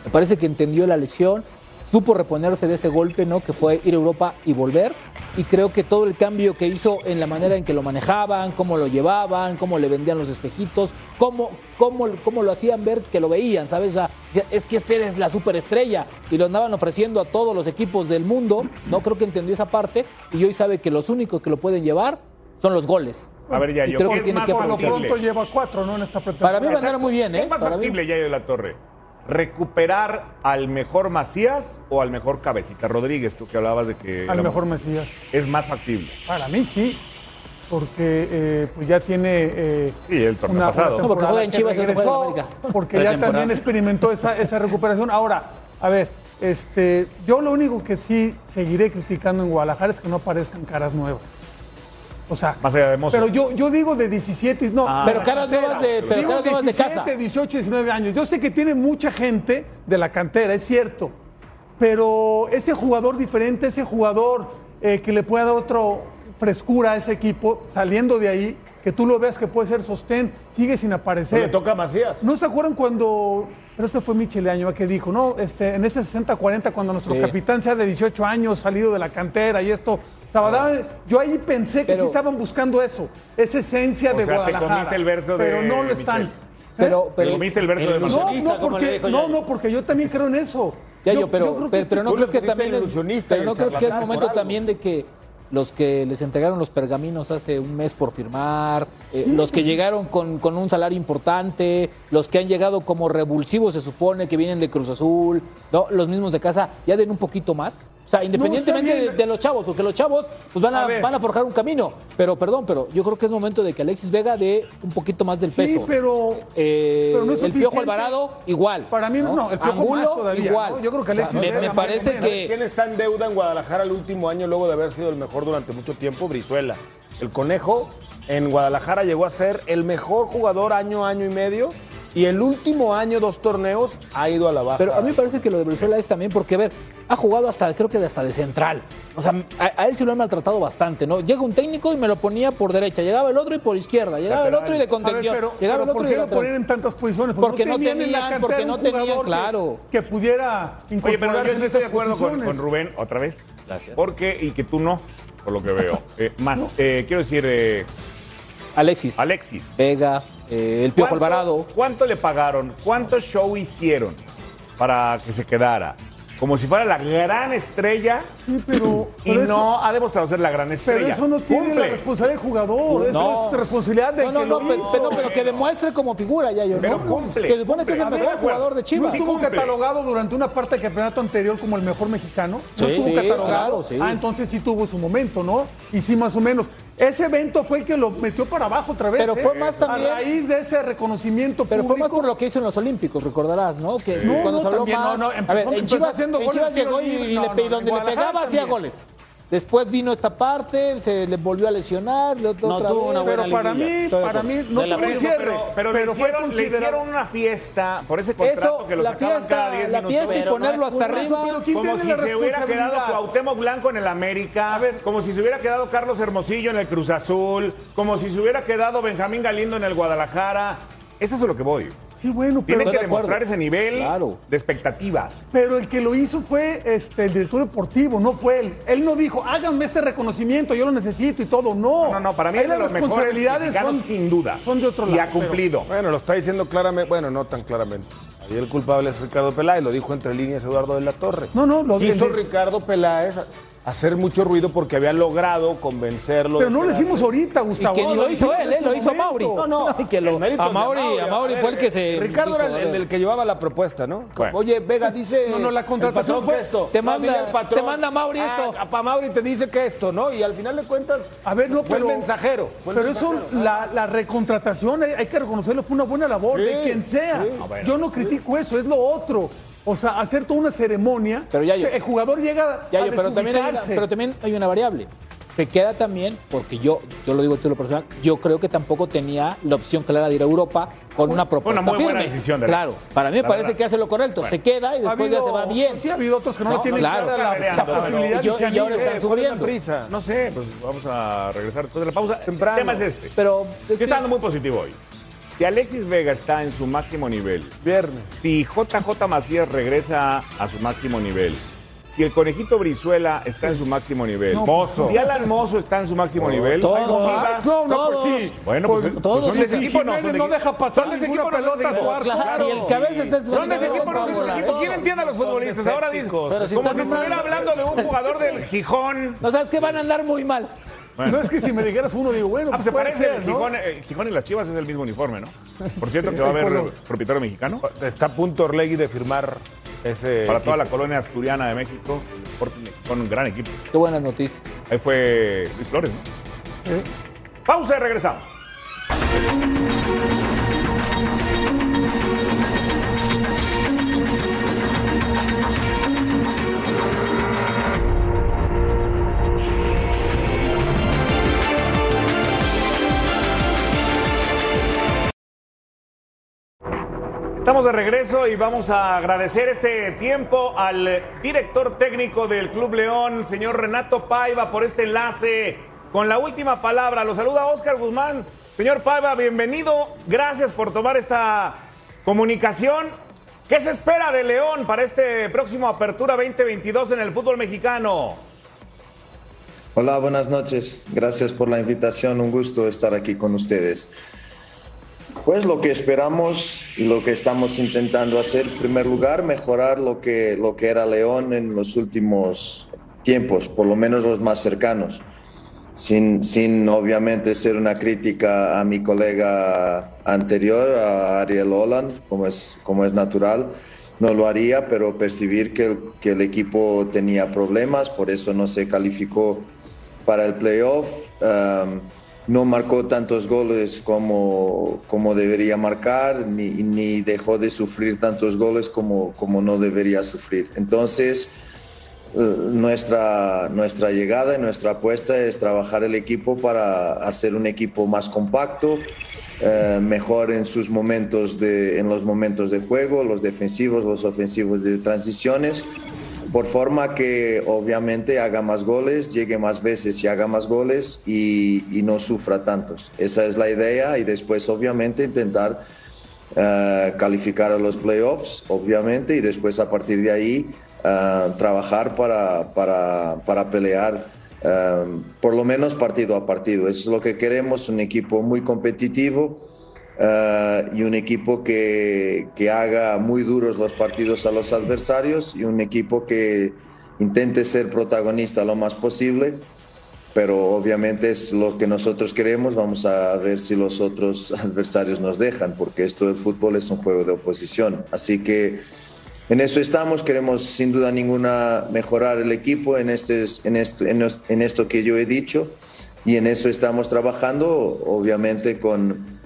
Me parece que entendió la lección, supo reponerse de ese golpe, ¿no? Que fue ir a Europa y volver. Y creo que todo el cambio que hizo en la manera en que lo manejaban, cómo lo llevaban, cómo le vendían los espejitos, cómo, cómo, cómo lo hacían ver que lo veían, ¿sabes? O sea, es que este eres la superestrella y lo andaban ofreciendo a todos los equipos del mundo, ¿no? Creo que entendió esa parte y hoy sabe que los únicos que lo pueden llevar son los goles. a ver, ya, yo creo ¿qué que es tiene más que lo pronto lleva cuatro, ¿no? En esta Para mí va a andar muy bien, ¿eh? Es más factible, Yayo de la Torre, recuperar al mejor Macías o al mejor Cabecita Rodríguez, tú que hablabas de que Al mejor Mesías. es más factible. Para mí sí. porque eh, pues ya tiene eh, Sí, el torneo pasado. No, porque juega en Chivas y no juega en regresó, América. porque ya también experimentó esa, esa recuperación. Ahora, a ver, este, yo lo único que sí seguiré criticando en Guadalajara es que no aparezcan caras nuevas. O sea, Más allá de Mozo. pero yo, yo digo de 17, no. Ah. Pero caras nuevas de, pero Digo caras nuevas de 17, casa. 18, 19 años. Yo sé que tiene mucha gente de la cantera, es cierto. Pero ese jugador diferente, ese jugador eh, que le pueda dar otra frescura a ese equipo, saliendo de ahí, que tú lo veas que puede ser sostén, sigue sin aparecer. Le toca a Macías. ¿No se acuerdan cuando, pero este fue Michele Año que dijo, no, este, en ese 60-40, cuando nuestro Sí. capitán sea de 18 años, salido de la cantera y esto, Sabadell, yo ahí pensé que Pero- sí estaban buscando eso, esa esencia O de sea, te Guadalajara. comiste el verso de pero no lo están. Pero, Te pero, comiste el verso el de. No, no, porque, no, no, porque yo también creo en eso. Ya, yo, pero, creo pero, no crees que también es, pero no crees que es momento también de que los que les entregaron los pergaminos hace un mes por firmar, eh, los que llegaron con, con un salario importante, los que han llegado como revulsivos se supone que vienen de Cruz Azul, ¿no? los mismos de casa, ya den un poquito más. O sea, independientemente de, de los chavos, porque los chavos pues van a, van a forjar un camino. Pero perdón, pero yo creo que es momento de que Alexis Vega dé un poquito más del Sí, peso. pero, Eh, pero no es el Piojo. Alvarado, igual. Para mí no, el Piojo Angulo, más todavía, igual. ¿no? Yo creo que O sea, Alexis me, Vega me parece que... ¿Quién está en deuda en Guadalajara el último año luego de haber sido el mejor durante mucho tiempo? Brizuela. El conejo en Guadalajara llegó a ser el mejor jugador año, año y medio. Y el último año, dos torneos, ha ido a la baja. Pero a mí me parece que lo de Brizuela es también porque, a ver, ha jugado hasta, creo que hasta de central. O sea, a, a él sí lo han maltratado bastante, ¿no? Llega un técnico y me lo ponía por derecha, llegaba el otro y por izquierda, llegaba el otro y de ver, contención, pero, llegaba pero el otro ¿por y qué de lo ponían en tantas posiciones? Porque no en la tenían, cantera porque un no tenían, jugador que- claro. Que, pudiera Oye, pero yo sí en estoy de acuerdo con, con Rubén otra vez. Gracias. Porque, y que tú no, por lo que veo. Eh, más, eh, quiero decir, eh, Alexis, Alexis. Vega, eh, el Piojo ¿cuánto- Alvarado. ¿Cuánto le pagaron? ¿Cuánto show hicieron para que se quedara? Como si fuera la gran estrella Sí, pero, y pero no eso, ha demostrado ser la gran estrella. pero eso no tiene Cumple. la responsabilidad del jugador. Eso No. es responsabilidad del No, no, que no, lo pero, hizo. pero, pero que demuestre como figura, ya yo, Pero ¿no? cumple, Se supone que es el mejor ver, jugador de ¿No Chivas. estuvo cumple. catalogado durante una parte del campeonato anterior como el mejor mexicano? ¿No Sí, estuvo sí, catalogado? claro, sí. Ah, entonces sí tuvo su momento, ¿no? Y sí, más o menos. Ese evento fue el que lo metió para abajo otra vez. Pero ¿eh? fue más también- A raíz de ese reconocimiento Pero fue más por lo que hizo en los Olímpicos, recordarás, ¿no? Que No, cuando no, se habló también, más. no, no, a ver, empezó- en empezó Chivas, haciendo en Chivas llegó y, le, donde le pegaba hacía goles. Después vino esta parte, se le volvió a lesionar, le otro No otra tuvo vez. una buena Pero para liguilla. mí, para mí, no la tuvo un cierre. Pero, pero, le, fue hicieron, le considerado- hicieron una fiesta por ese contrato Eso, que lo la sacaban fiesta, cada 10 la minutos. fiesta y Pero ponerlo hasta arriba. Pero ¿quién Como tiene si la se hubiera quedado? Cuauhtémoc Blanco en el América, A ver. como si se hubiera quedado Carlos Hermosillo en el Cruz Azul, como si se hubiera quedado Benjamín Galindo en el Guadalajara. Eso es a lo que voy. Sí, bueno, pero, Tienen que demostrar ese nivel Claro. de expectativas. pero el que lo hizo fue este, el director deportivo, no fue él. Él no dijo, háganme este reconocimiento, yo lo necesito y todo. No, No, no, no, para mí es de las los mejores responsabilidades son- sin duda. Son de otro Y lado. ha cumplido. Bueno, lo está diciendo claramente, bueno, no tan claramente. Ahí el culpable es Ricardo Peláez, lo dijo entre líneas Eduardo de la Torre. No, no, lo Quiso el- Ricardo Peláez hacer mucho ruido porque había logrado convencerlo. Pero no lo hicimos ahorita, Y Gustavo. que ni lo hizo él, ¿eh? lo hizo. Mauri. No, no, Y que lo- a Mauri, a Mauri ver, fue el que se. Ricardo dijo, era el, que llevaba la propuesta, ¿no? Bueno. Oye, Vega dice. No, no, la contratación fue- esto. te No, manda- al patrón. te manda Mauri esto. Ah, pa' Mauri te dice que esto, ¿no? Y al final de cuentas. A ver, no, fue pero. el mensajero. fue el pero eso, la, la recontratación, hay, que reconocerlo, fue una buena labor Sí, de quien sea. sí. Ah. Yo no critico eso, es lo otro. O sea, hacer toda una ceremonia. Pero ya yo- el jugador llega Ya, a yo, pero, también hay una, pero también hay una variable. Se queda también, porque yo, yo lo digo a lo personal, yo creo que tampoco tenía la opción clara de ir a Europa con una propuesta muy buena firme. decisión de Claro, para mí me parece verdad. que hace lo correcto. Se queda y Ha después ya se va bien. Sí, ha habido otros que no, No, tienen claro. clara la, la posibilidad yo- y ahora están Eh, ¿cuál es la subiendo. prisa? No sé, pues vamos a regresar después de la pausa. Temprano. El tema es este. Pero Que está dando muy positivo hoy. Si Alexis Vega está en su máximo nivel, Viernes. si JJ Macías regresa a su máximo nivel, si el conejito Brizuela está en su máximo nivel, Mozo. si Alan Mozo está en su máximo nivel, Todos. Chivas. No, no, Todos. pues sí. Bueno, pues, pues todos son de ese equipo, no, son de no deja pasar Son de ese equipo, no pelota a jugar. Claro. Y el cabeza está en su Son de ese nivel, equipo, no son de ese vamos a equipo. ver. ¿Quién entiende a los futbolistas? Ahora si como si estuviera hablando de un jugador del Gijón. No sabes que van a andar muy mal. No es que si me dijeras uno, digo, bueno, Ah, pues se puede parece ser, el ¿no? Gijón, eh, Gijón y las Chivas es el mismo uniforme, ¿no? Por cierto, que va a haber propietario mexicano Está a punto Orlegui de firmar ese. para toda la colonia asturiana de México, con un gran equipo. Qué buenas noticias. Ahí fue Luis Flores, ¿no? Sí. Pausa y regresamos. De regreso y vamos a agradecer este tiempo al director técnico del Club León, señor Renato Paiva, por este enlace con la última palabra. Lo saluda Oscar Guzmán. Señor Paiva, bienvenido. Gracias por tomar esta comunicación. ¿Qué se espera de León para este próximo Apertura 2022 en el fútbol mexicano? Hola, buenas noches. Gracias por la invitación. Un gusto estar aquí con ustedes. Pues lo que esperamos y lo que estamos intentando hacer, en primer lugar, mejorar lo que, lo que era León en los últimos tiempos, por lo menos los más cercanos, sin, sin obviamente ser una crítica a mi colega anterior, a Ariel Holland, como es, como es natural. No lo haría, pero percibir que, que el equipo tenía problemas, por eso no se calificó para el playoff. Um, no marcó tantos goles como, como debería marcar, ni, ni, dejó de sufrir tantos goles como, como no debería sufrir. Entonces, eh, nuestra, nuestra llegada y nuestra apuesta es trabajar el equipo para hacer un equipo más compacto, eh, mejor en sus momentos de, en los momentos de juego, los defensivos, los ofensivos de transiciones por forma que obviamente haga más goles, llegue más veces y haga más goles y, no sufra tantos. Esa es la idea y después obviamente intentar eh, calificar a los playoffs, obviamente, y después a partir de ahí eh, trabajar para, para, para pelear. Eh, por lo menos partido a partido. Eso es lo que queremos, un equipo muy competitivo, Uh, y un equipo que, que, haga muy duros los partidos a los adversarios y un equipo que intente ser protagonista lo más posible, pero obviamente es lo que nosotros queremos, vamos a ver si los otros adversarios nos dejan, porque esto del fútbol es un juego de oposición, así que en eso estamos, queremos sin duda ninguna mejorar el equipo en, este, en, esto, en esto que yo he dicho. Y en eso estamos trabajando, obviamente con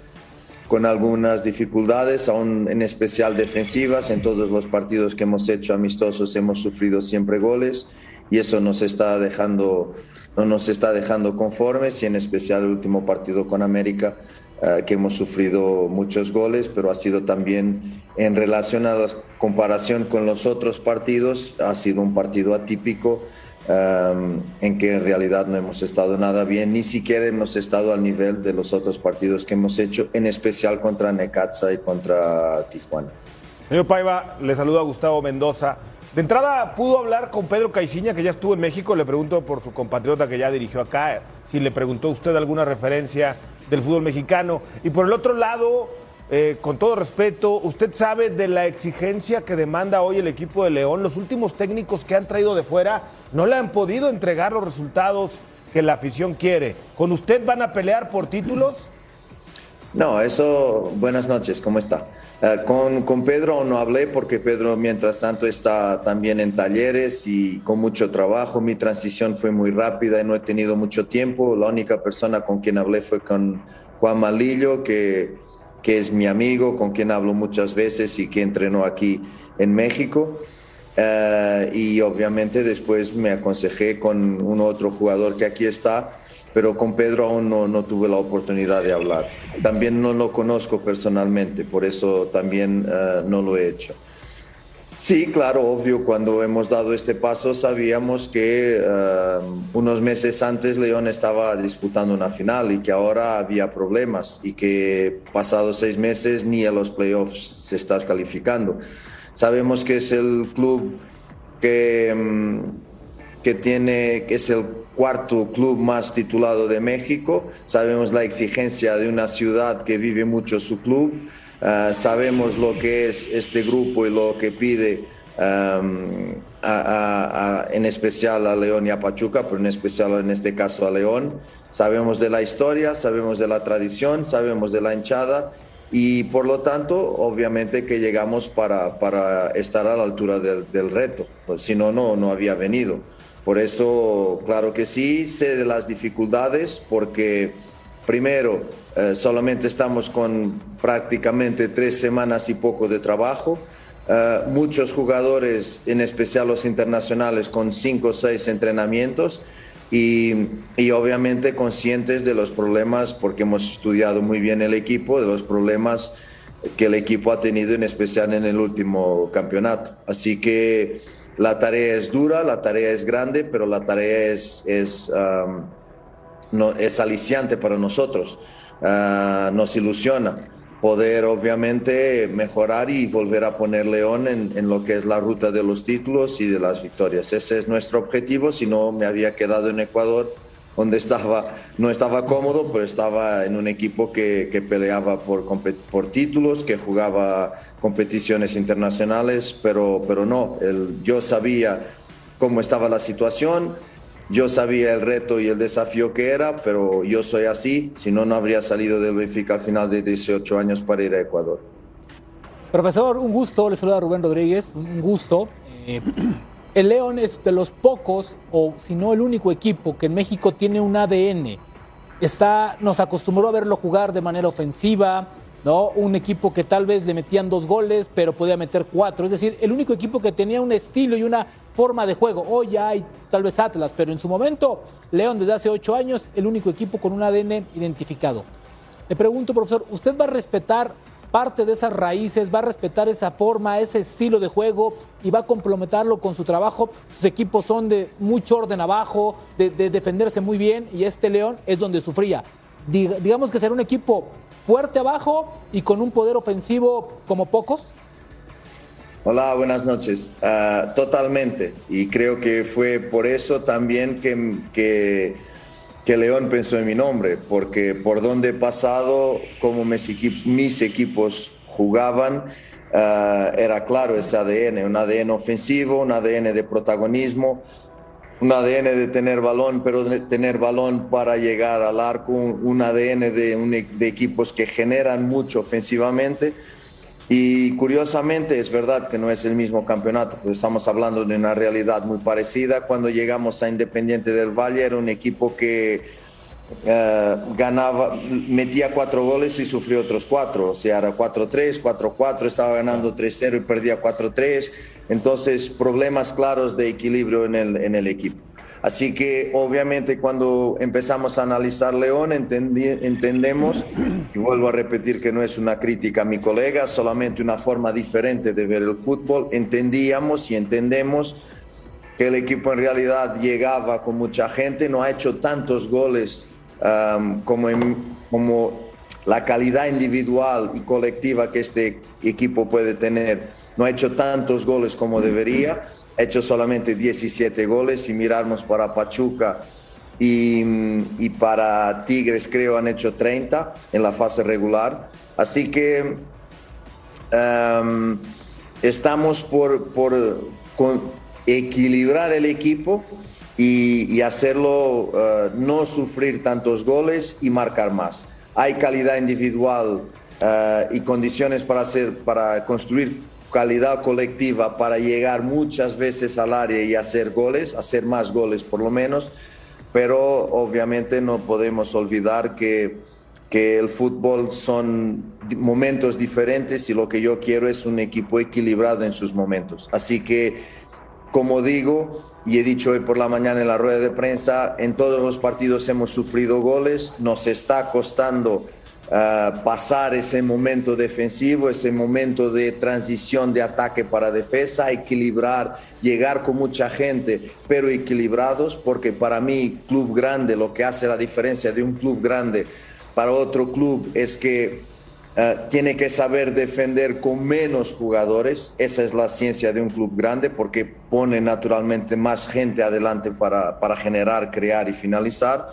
con algunas dificultades, aún en especial defensivas. En todos los partidos que hemos hecho amistosos hemos sufrido siempre goles y eso nos está dejando, no nos está dejando conformes y en especial el último partido con América eh, que hemos sufrido muchos goles, pero ha sido también en relación a la comparación con los otros partidos, ha sido un partido atípico en que en realidad no hemos estado nada bien, ni siquiera hemos estado al nivel de los otros partidos que hemos hecho, en especial contra Necaxa y contra Tijuana. Señor Paiva, le saludo a Gustavo Mendoza. De entrada, ¿pudo hablar con Pedro Caiciña, que ya estuvo en México? Le pregunto por su compatriota que ya dirigió acá, si le preguntó usted alguna referencia del fútbol mexicano. Y por el otro lado, eh, con todo respeto, ¿usted sabe de la exigencia que demanda hoy el equipo de León? Los últimos técnicos que han traído de fuera no le han podido entregar los resultados que la afición quiere. ¿Con usted van a pelear por títulos? No, eso, buenas noches, ¿cómo está? Eh, con, con, Pedro no hablé porque Pedro mientras tanto está también en talleres y con mucho trabajo. Mi transición fue muy rápida y no he tenido mucho tiempo. La única persona con quien hablé fue con Juan Malillo, que que es mi amigo, con quien hablo muchas veces y que entrenó aquí en México. Eh, y obviamente después me aconsejé con un otro jugador que aquí está, pero con Pedro aún no, no, tuve la oportunidad de hablar. También no lo conozco personalmente, por eso también eh, no lo he hecho. Sí, claro, obvio, cuando hemos dado este paso sabíamos que eh, unos meses antes León estaba disputando una final y que ahora había problemas y que pasados seis meses ni a los playoffs se está calificando. Sabemos que es el club que, mm, que tiene, que es el cuarto club más titulado de México. Sabemos la exigencia de una ciudad que vive mucho su club. Ah, sabemos lo que es este grupo y lo que pide en especial a León y a Pachuca, pero en especial en este caso a León. Sabemos de la historia, sabemos de la tradición, sabemos de la hinchada y por lo tanto, obviamente que llegamos para, para estar a la altura del, del reto, pues, si no, no, no había venido. Por eso, claro que sí, sé de las dificultades porque Primero, eh, solamente estamos con prácticamente tres semanas y poco de trabajo. Eh, muchos jugadores, en especial los internacionales, con cinco o seis entrenamientos y, y, obviamente conscientes de los problemas, porque hemos estudiado muy bien el equipo, de los problemas que el equipo ha tenido, en especial en el último campeonato. Así que la tarea es dura, la tarea es grande, pero la tarea es, es, um, no, es aliciante para nosotros, uh, nos ilusiona poder obviamente mejorar y volver a poner León en, en, lo que es la ruta de los títulos y de las victorias. Ese es nuestro objetivo, si no me había quedado en Ecuador donde estaba, no estaba cómodo, pero estaba en un equipo que, que peleaba por, por, títulos, que jugaba competiciones internacionales, pero, pero no, yo sabía cómo estaba la situación, yo sabía el reto y el desafío que era, pero yo soy así, si no, no habría salido del Benfica al final de 18 años para ir a Ecuador. Profesor, un gusto, le saluda Rubén Rodríguez, un gusto. Eh, el León es de los pocos, o si no el único equipo que en México tiene un ADN. Está, nos acostumbró a verlo jugar de manera ofensiva, ¿no? Un equipo que tal vez le metían dos goles, pero podía meter cuatro. Es decir, el único equipo que tenía un estilo y una forma de juego. Hoy ya hay tal vez Atlas, pero en su momento, León desde hace ocho años, el único equipo con un ADN identificado. Le pregunto, profesor, ¿usted va a respetar parte de esas raíces, va a respetar esa forma, ese estilo de juego y va a complementarlo con su trabajo. Sus equipos son de mucho orden abajo, de, de defenderse muy bien y este León es donde sufría. digamos que será un equipo fuerte abajo y con un poder ofensivo como pocos. Hola, buenas noches. Uh, totalmente. Y creo que fue por eso también que, que León pensó en mi nombre, porque por donde he pasado, como mis, mis equipos jugaban, uh, era claro ese ADN, un ADN ofensivo, un ADN de protagonismo, un ADN de tener balón, pero tener balón para llegar al arco, un, ADN un, de equipos que generan mucho ofensivamente y curiosamente es verdad que no es el mismo campeonato, pues estamos hablando de una realidad muy parecida. Cuando llegamos a Independiente del Valle era un equipo que uh, ganaba, metía cuatro goles y sufrió otros cuatro, o sea, era 4-3, 4-4, estaba ganando 3-0 y perdía 4-3. Entonces, problemas claros de equilibrio en el equipo. Así que obviamente cuando empezamos a analizar León entendemos, y vuelvo a repetir que no es una crítica a mi colega, solamente una forma diferente de ver el fútbol, entendíamos y entendemos que el equipo en realidad llegaba con mucha gente, no ha hecho tantos goles um, como, como la calidad individual y colectiva que este equipo puede tener, no ha hecho tantos goles como debería hecho solamente 17 goles. y miramos para Pachuca y, para Tigres, creo, han hecho 30 en la fase regular. Así que um, estamos por, por equilibrar el equipo y, hacerlo uh, no sufrir tantos goles y marcar más. Hay calidad individual uh, y condiciones para, hacer, para construir calidad colectiva para llegar muchas veces al área y hacer goles, hacer más goles por lo menos, pero obviamente no podemos olvidar que, que el fútbol son momentos diferentes y lo que yo quiero es un equipo equilibrado en sus momentos. Así que, como digo, y he dicho hoy por la mañana en la rueda de prensa, en todos los partidos hemos sufrido goles, nos está costando Uh, pasar ese momento defensivo, ese momento de transición de ataque para defensa, equilibrar, llegar con mucha gente, pero equilibrados, porque para mí, club grande, lo que hace la diferencia de un club grande para otro club es que uh, tiene que saber defender con menos jugadores. Esa es la ciencia de un club grande, porque pone naturalmente más gente adelante para, para generar, crear y finalizar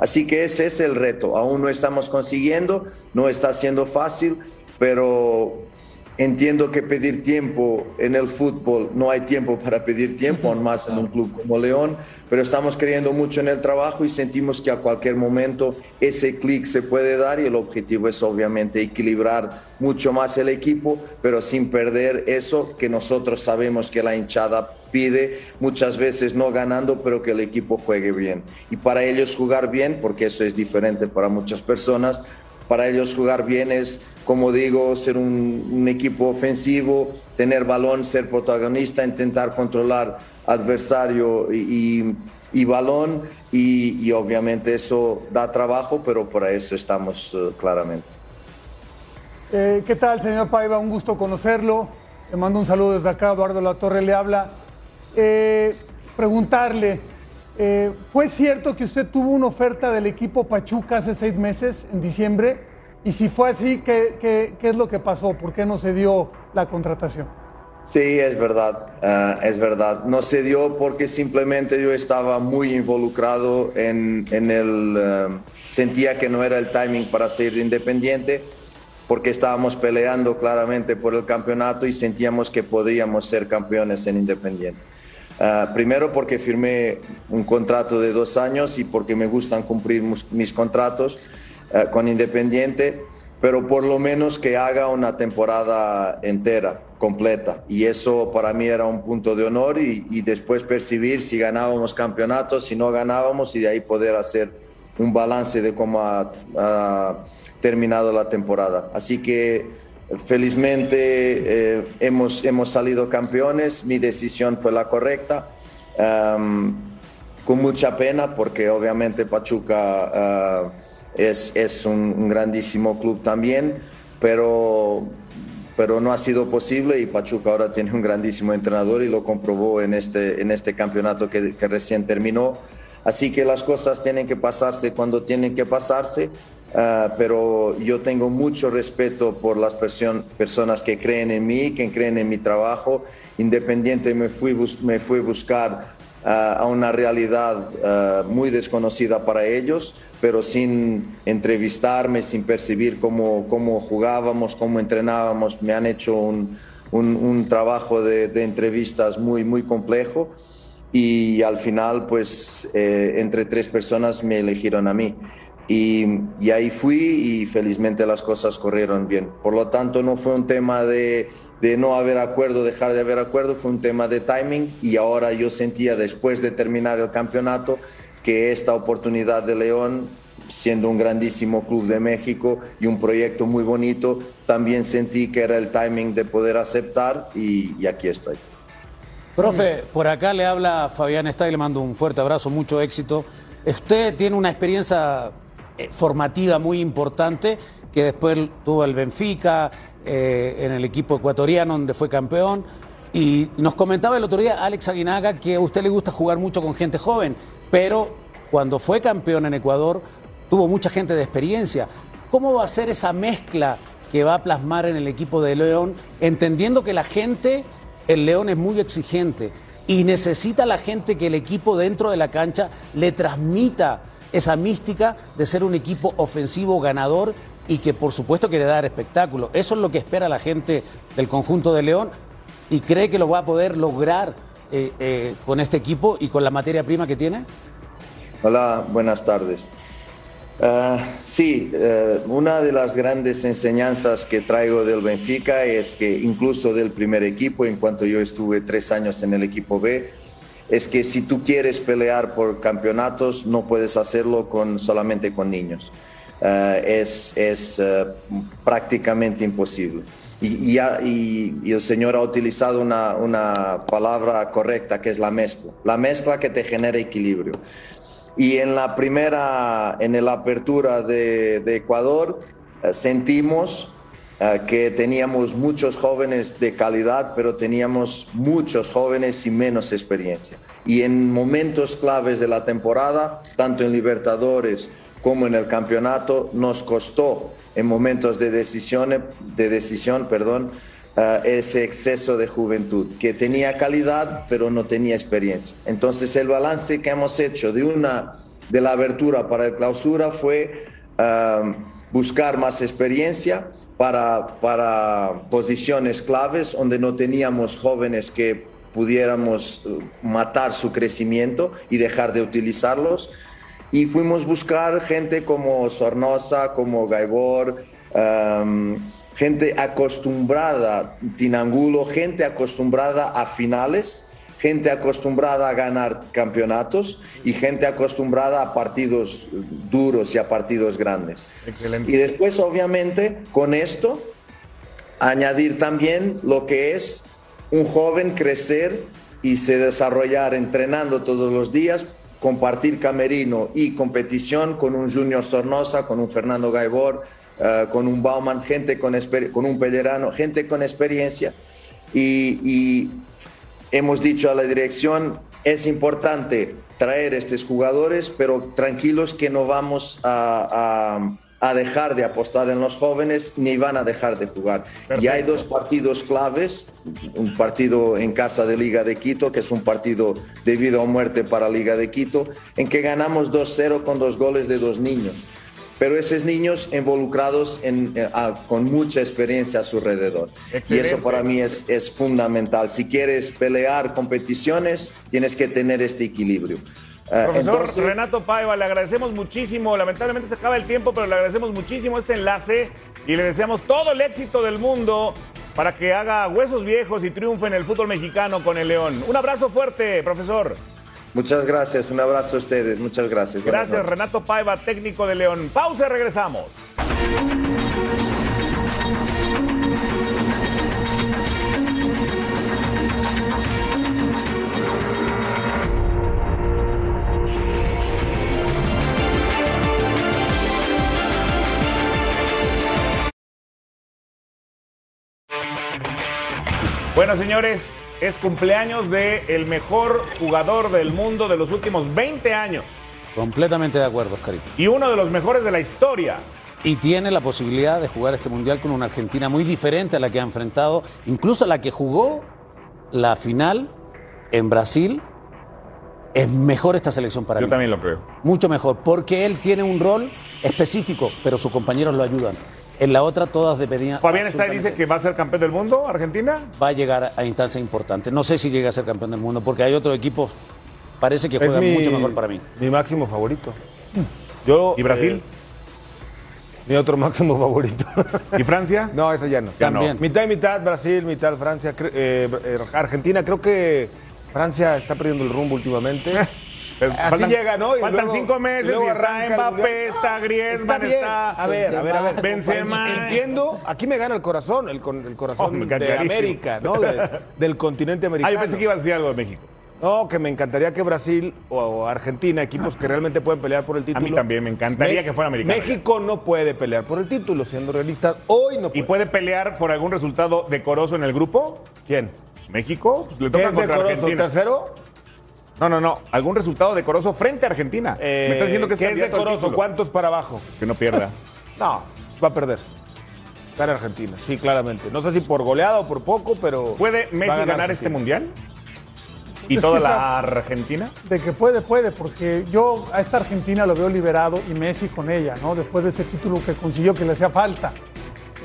Así que ese es el reto. Aún no estamos consiguiendo, no está siendo fácil, pero entiendo que pedir tiempo en el fútbol, no hay tiempo para pedir tiempo, aún más en un club como León, pero estamos creyendo mucho en el trabajo y sentimos que a cualquier momento ese clic se puede dar y el objetivo es obviamente equilibrar mucho más el equipo, pero sin perder eso que nosotros sabemos que la hinchada pide muchas veces no ganando, pero que el equipo juegue bien. Y para ellos jugar bien, porque eso es diferente para muchas personas, para ellos jugar bien es, como digo, ser un, equipo ofensivo, tener balón, ser protagonista, intentar controlar adversario y, balón y, obviamente eso da trabajo, pero para eso estamos eh, claramente. Eh, ¿Qué tal, señor Paiva? Un gusto conocerlo. Le mando un saludo desde acá, Eduardo La Torre le habla. Eh, preguntarle, eh, ¿fue cierto que usted tuvo una oferta del equipo Pachuca hace seis meses, en diciembre? Y si fue así, ¿qué, qué, qué es lo que pasó? ¿Por qué no se dio la contratación? Sí, es verdad, ah, es verdad. No se dio porque simplemente yo estaba muy involucrado en, en el... sentía que no era el timing para ser independiente porque estábamos peleando claramente por el campeonato y sentíamos que podíamos ser campeones en Independiente. Ah, primero porque firmé un contrato de dos años y porque me gustan cumplir mis contratos ah, con Independiente, pero por lo menos que haga una temporada entera, completa. Y eso para mí era un punto de honor y, después percibir si ganábamos campeonatos, si no ganábamos y de ahí poder hacer un balance de cómo ha, terminado la temporada. Así que felizmente eh, hemos, hemos salido campeones, mi decisión fue la correcta, con mucha pena porque obviamente Pachuca ah, es, es un, grandísimo club también, pero pero no ha sido posible y Pachuca ahora tiene un grandísimo entrenador y lo comprobó en este, en este campeonato que, que recién terminó. Así que las cosas tienen que pasarse cuando tienen que pasarse, ah, pero yo tengo mucho respeto por las personas que creen en mí, que creen en mi trabajo. Independiente me fui, me fui a buscar ah, a una realidad ah, muy desconocida para ellos, pero sin entrevistarme, sin percibir cómo, cómo jugábamos, cómo entrenábamos. Me han hecho un, un, trabajo de, de entrevistas muy, muy complejo y al final pues eh, entre tres personas me eligieron a mí. Y, y, ahí fui y felizmente las cosas corrieron bien. Por lo tanto, no fue un tema de, de, no haber acuerdo, dejar de haber acuerdo, fue un tema de timing y ahora yo sentía después de terminar el campeonato que esta oportunidad de León, siendo un grandísimo club de México y un proyecto muy bonito, también sentí que era el timing de poder aceptar y, y aquí estoy. Profe, por acá le habla Fabián Está y le mando un fuerte abrazo, mucho éxito. Usted tiene una experiencia formativa muy importante que después tuvo el Benfica, eh, en el equipo ecuatoriano donde fue campeón. Y nos comentaba el otro día Alex Aguinaga que a usted le gusta jugar mucho con gente joven, pero cuando fue campeón en Ecuador tuvo mucha gente de experiencia. ¿Cómo va a ser esa mezcla que va a plasmar en el equipo de León, entendiendo que la gente el León es muy exigente y necesita la gente que el equipo dentro de la cancha le transmita esa mística de ser un equipo ofensivo ganador y que por supuesto quiere dar espectáculo. Eso es lo que espera la gente del conjunto de León y cree que lo va a poder lograr eh, eh, con este equipo y con la materia prima que tiene. Hola, buenas tardes. Ah, sí, eh, una de las grandes enseñanzas que traigo del Benfica es que incluso del primer equipo, en cuanto yo estuve tres años en el equipo B, es que si tú quieres pelear por campeonatos no puedes hacerlo con, solamente con niños. Ah, es es eh, prácticamente imposible. Y, el Señor ha utilizado una, una palabra correcta que es la mezcla, la mezcla que te genera equilibrio. Y en la primera, en la apertura de, Ecuador, eh, sentimos eh, que teníamos muchos jóvenes de calidad, pero teníamos muchos jóvenes sin menos experiencia. Y en momentos claves de la temporada, tanto en Libertadores como en el campeonato, nos costó en momentos de, decisión, de decisión perdón, eh, ese exceso de juventud, que tenía calidad pero no tenía experiencia. Entonces el balance que hemos hecho de, una, de la abertura para el clausura fue eh, buscar más experiencia para, para posiciones claves donde no teníamos jóvenes que pudiéramos eh, matar su crecimiento y dejar de utilizarlos. Y fuimos buscar gente como Sornosa, como Gaibor, gente acostumbrada, Tinangulo, gente acostumbrada a finales, gente acostumbrada a ganar campeonatos y gente acostumbrada a partidos duros y a partidos grandes. Excelente. Y después, obviamente, con esto, añadir también lo que es un joven crecer y se desarrollar entrenando todos los días, compartir camerino y competición con un Junior Sornosa, con un Fernando Gaibor, eh, con un Bauman, gente con, con un Pellerano, gente con experiencia. Y, y hemos dicho a la dirección, es importante traer estos jugadores, pero tranquilos que no vamos a, a- a dejar de apostar en los jóvenes ni van a dejar de jugar. Y hay dos partidos claves, un partido en casa de Liga de Quito, que es un partido de vida o muerte para Liga de Quito, en que ganamos 2-0 con dos goles de dos niños. Pero esos niños involucrados en, eh, a- con mucha experiencia a su alrededor. Y eso para mí es, es fundamental. Si quieres pelear competiciones, tienes que tener este equilibrio. Eh, Profesor entonces- Renato Paiva, le agradecemos muchísimo. Lamentablemente se acaba el tiempo, pero le agradecemos muchísimo este enlace y le deseamos todo el éxito del mundo para que haga huesos viejos y triunfe en el fútbol mexicano con el León. Un abrazo fuerte, profesor. Muchas gracias, un abrazo a ustedes, muchas gracias. Gracias. Renato Paiva, técnico de León. Pausa y regresamos. Bueno, señores, es cumpleaños de el mejor jugador del mundo de los últimos 20 años Completamente de acuerdo, Oscarito. y uno de los mejores de la historia. Y tiene la posibilidad de jugar este mundial con una Argentina muy diferente a la que ha enfrentado, incluso a la que jugó la final en Brasil. Es mejor esta selección para Yo mí. también lo creo. Mucho mejor, porque él tiene un rol específico, pero sus compañeros lo ayudan. En la otra todas dependían. Fabián está y dice que va a ser campeón del mundo, Argentina. va a llegar a instancias importantes. No sé si llega a ser campeón del mundo, porque hay otros equipos, parece que juegan mi- mucho mejor para mí. Mi máximo favorito. Yo, ¿Y Brasil? eh, mi otro máximo favorito. ¿Y Francia? No, ese ya no. Ya no. Mitad y mitad, Brasil, mitad Francia. Eh, eh, Argentina, creo que Francia está perdiendo el rumbo últimamente. Así faltan- llega, ¿no? Y faltan luego- cinco meses luego y está Mbappé, está Griezmann, está A ver, a ver, a ver. Benzema. Entiendo, aquí me gana el corazón, el, corazón Oh, de. América, ¿no? De- del continente americano. Ah, yo pensé que ibas a decir algo de México. No, que me encantaría que Brasil o, Argentina, equipos que realmente pueden pelear por el título. mí también, me encantaría que fuera americano México no puede pelear por el título, siendo realistas. Hoy no puede. ¿Y puede pelear por algún resultado decoroso en el grupo? ¿Quién? ¿México? Pues le ¿Qué toca contra decoroso? Argentina. ¿Tercero? No, no, no. ¿Algún resultado decoroso frente a Argentina? Eh, Me está diciendo que es ¿Qué es decoroso? ¿Cuántos para abajo? Que no pierda. No, va a perder. Gana Argentina, sí, claramente. No sé si por goleada o por poco, pero. ¿Puede Messi a ganar, este mundial? ¿Y Es toda la Argentina? De que puede, puede, porque yo a esta Argentina lo veo liberado y Messi con ella, ¿no? Después de ese título que consiguió que le hacía falta,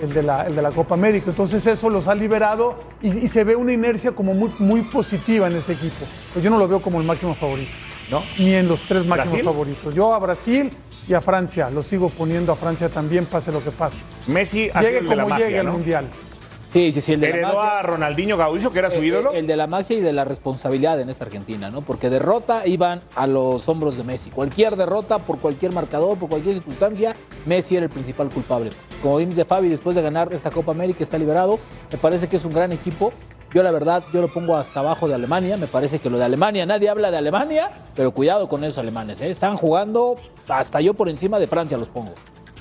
el de la, el de la Copa América. Entonces eso los ha liberado y, y se ve una inercia como muy, muy positiva en este equipo. Pues yo no lo veo como el máximo favorito, ¿No? ni en los tres máximos ¿Brasil? favoritos. Yo a Brasil y a Francia, lo sigo poniendo a Francia también, pase lo que pase. Messi ha sido Llegue el de la como llegue magia, al ¿no? Mundial. Sí, sí, sí, el de la Heredó magia. a Ronaldinho Gaúcho, que era su Eh, ídolo. El de la magia y de la responsabilidad en esta Argentina, ¿no? Porque derrota iban a los hombros de Messi. Cualquier derrota, por cualquier marcador, por cualquier circunstancia, Messi era el principal culpable. Como bien dice Fabi, después de ganar esta Copa América está liberado. Me parece que es un gran equipo. Yo la verdad, yo lo pongo hasta abajo de Alemania. Me parece que lo de Alemania, nadie habla de Alemania, pero cuidado con esos alemanes. ¿eh? Están jugando hasta yo por encima de Francia los pongo.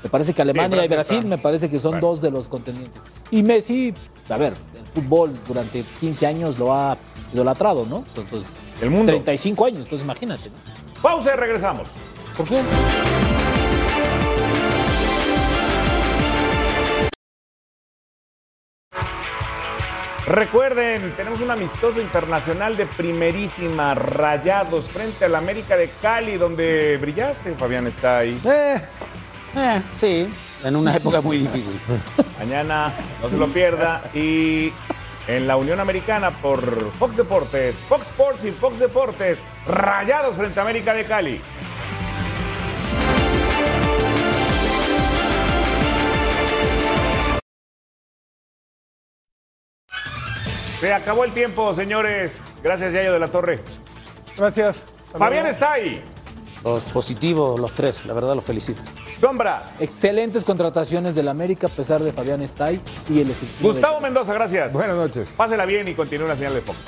Me parece que Alemania y Brasil está- me parece que son dos de los contendientes. Y Messi, a ver, el fútbol durante 15 años lo ha idolatrado, ¿no? Entonces, El mundo. 35 años, entonces imagínate. ¿no? Pausa y regresamos. ¿Por qué? Recuerden, tenemos un amistoso internacional de primerísima, Rayados, frente al América de Cali, donde brillaste. Fabián está ahí. Eh, eh, sí, en una época muy difícil. Mañana, no se lo pierda. Y en la Unión Americana por Fox Deportes, Fox Sports y Fox Deportes, Rayados frente a América de Cali. Se acabó el tiempo, señores. Gracias, Yayo de la Torre. Gracias. Fabián está ahí. Los positivos, los tres, la verdad los felicito. Sombra. Excelentes contrataciones del América a pesar de Fabián Stay y el efectivo. Gustavo Mendoza, gracias. Buenas noches. Pásela bien y continúe la señal de Fox.